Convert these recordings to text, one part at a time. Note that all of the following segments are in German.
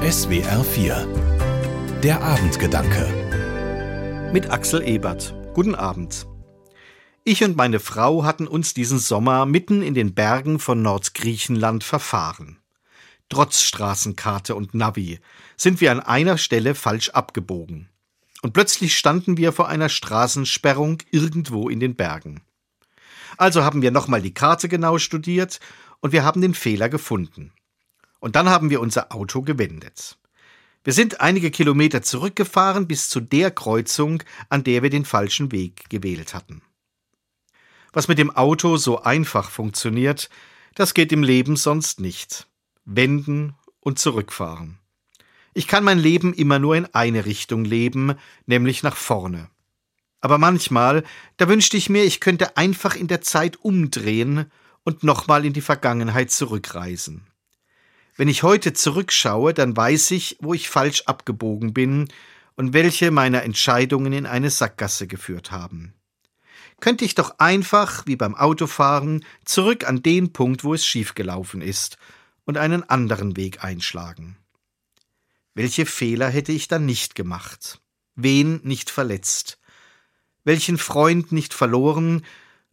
SWR 4 Der Abendgedanke Mit Axel Ebert. Guten Abend. Ich und meine Frau hatten uns diesen Sommer mitten in den Bergen von Nordgriechenland verfahren. Trotz Straßenkarte und Navi sind wir an einer Stelle falsch abgebogen. Und plötzlich standen wir vor einer Straßensperrung irgendwo in den Bergen. Also haben wir nochmal die Karte genau studiert und wir haben den Fehler gefunden. Und dann haben wir unser Auto gewendet. Wir sind einige Kilometer zurückgefahren bis zu der Kreuzung, an der wir den falschen Weg gewählt hatten. Was mit dem Auto so einfach funktioniert, das geht im Leben sonst nicht. Wenden und zurückfahren. Ich kann mein Leben immer nur in eine Richtung leben, nämlich nach vorne. Aber manchmal, da wünschte ich mir, ich könnte einfach in der Zeit umdrehen und nochmal in die Vergangenheit zurückreisen. Wenn ich heute zurückschaue, dann weiß ich, wo ich falsch abgebogen bin und welche meiner Entscheidungen in eine Sackgasse geführt haben. Könnte ich doch einfach, wie beim Autofahren, zurück an den Punkt, wo es schiefgelaufen ist, und einen anderen Weg einschlagen. Welche Fehler hätte ich dann nicht gemacht? Wen nicht verletzt? Welchen Freund nicht verloren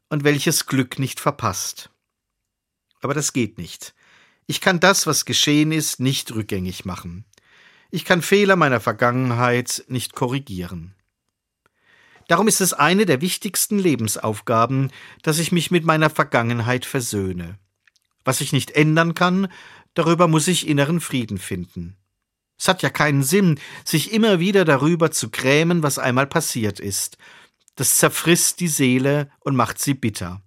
und welches Glück nicht verpasst? Aber das geht nicht. Ich kann das, was geschehen ist, nicht rückgängig machen. Ich kann Fehler meiner Vergangenheit nicht korrigieren. Darum ist es eine der wichtigsten Lebensaufgaben, dass ich mich mit meiner Vergangenheit versöhne. Was ich nicht ändern kann, darüber muss ich inneren Frieden finden. Es hat ja keinen Sinn, sich immer wieder darüber zu grämen, was einmal passiert ist. Das zerfrisst die Seele und macht sie bitter.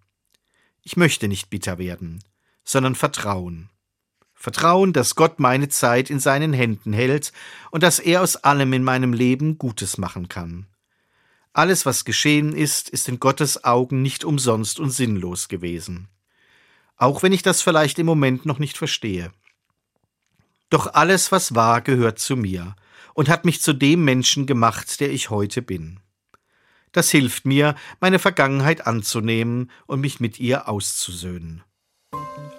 Ich möchte nicht bitter werden, sondern vertrauen. Vertrauen, dass Gott meine Zeit in seinen Händen hält und dass er aus allem in meinem Leben Gutes machen kann. Alles, was geschehen ist, ist in Gottes Augen nicht umsonst und sinnlos gewesen. Auch wenn ich das vielleicht im Moment noch nicht verstehe. Doch alles, was war, gehört zu mir und hat mich zu dem Menschen gemacht, der ich heute bin. Das hilft mir, meine Vergangenheit anzunehmen und mich mit ihr auszusöhnen.